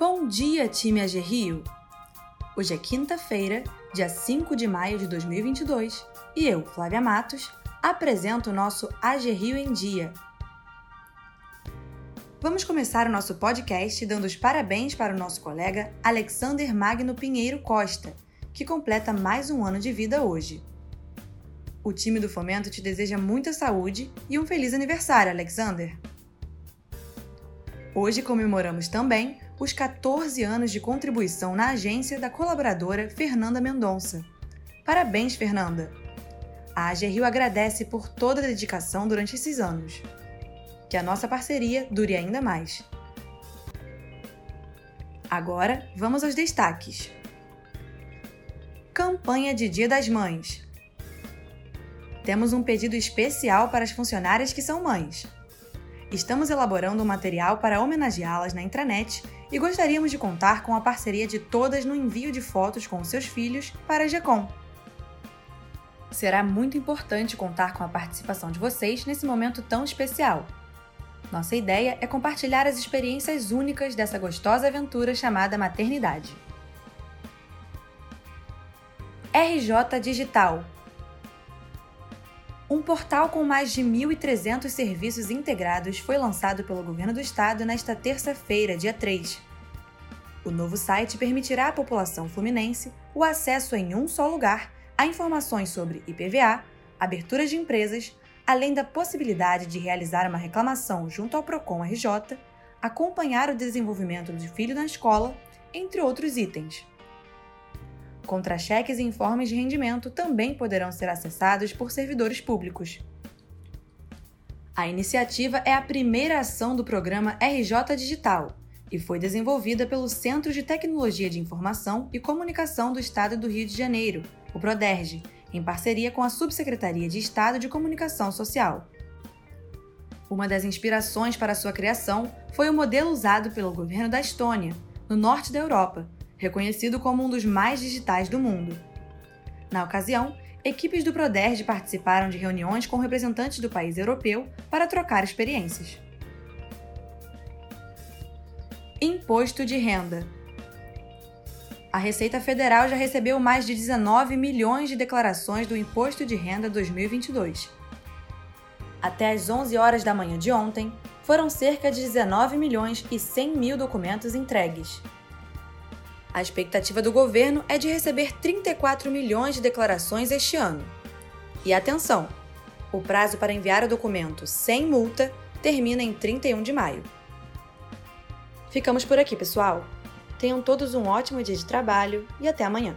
Bom dia, time AG Rio! Hoje é quinta-feira, dia 5 de maio de 2022, e eu, Flávia Matos, apresento o nosso AG Rio em Dia. Vamos começar o nosso podcast dando os parabéns para o nosso colega Alexander Magno Pinheiro Costa, que completa mais um ano de vida hoje. O time do Fomento te deseja muita saúde e um feliz aniversário, Alexander! Hoje comemoramos também os 14 anos de contribuição na agência da colaboradora Fernanda Mendonça. Parabéns, Fernanda! A AG Rio agradece por toda a dedicação durante esses anos. Que a nossa parceria dure ainda mais. Agora, vamos aos destaques. Campanha de Dia das Mães. Temos um pedido especial para as funcionárias que são mães. Estamos elaborando um material para homenageá-las na intranet e gostaríamos de contar com a parceria de todas no envio de fotos com seus filhos para a GECOM. Será muito importante contar com a participação de vocês nesse momento tão especial. Nossa ideia é compartilhar as experiências únicas dessa gostosa aventura chamada maternidade. RJ Digital um portal com mais de 1.300 serviços integrados foi lançado pelo Governo do Estado nesta terça-feira, dia 3. O novo site permitirá à população fluminense o acesso em um só lugar a informações sobre IPVA, abertura de empresas, além da possibilidade de realizar uma reclamação junto ao Procon RJ, acompanhar o desenvolvimento do filho na escola, entre outros itens. Contra-cheques e informes de rendimento também poderão ser acessados por servidores públicos. A iniciativa é a primeira ação do programa RJ Digital e foi desenvolvida pelo Centro de Tecnologia de Informação e Comunicação do Estado do Rio de Janeiro, o PRODERJ, em parceria com a Subsecretaria de Estado de Comunicação Social. Uma das inspirações para sua criação foi o modelo usado pelo governo da Estônia, no norte da Europa, reconhecido como um dos mais digitais do mundo. Na ocasião, equipes do Proderj participaram de reuniões com representantes do país europeu para trocar experiências. Imposto de renda. A Receita Federal já recebeu mais de 19 milhões de declarações do Imposto de Renda 2022. Até às 11 horas da manhã de ontem, foram cerca de 19 milhões e 100 mil documentos entregues. A expectativa do governo é de receber 34 milhões de declarações este ano. E atenção! O prazo para enviar o documento sem multa termina em 31 de maio. Ficamos por aqui, pessoal. Tenham todos um ótimo dia de trabalho e até amanhã.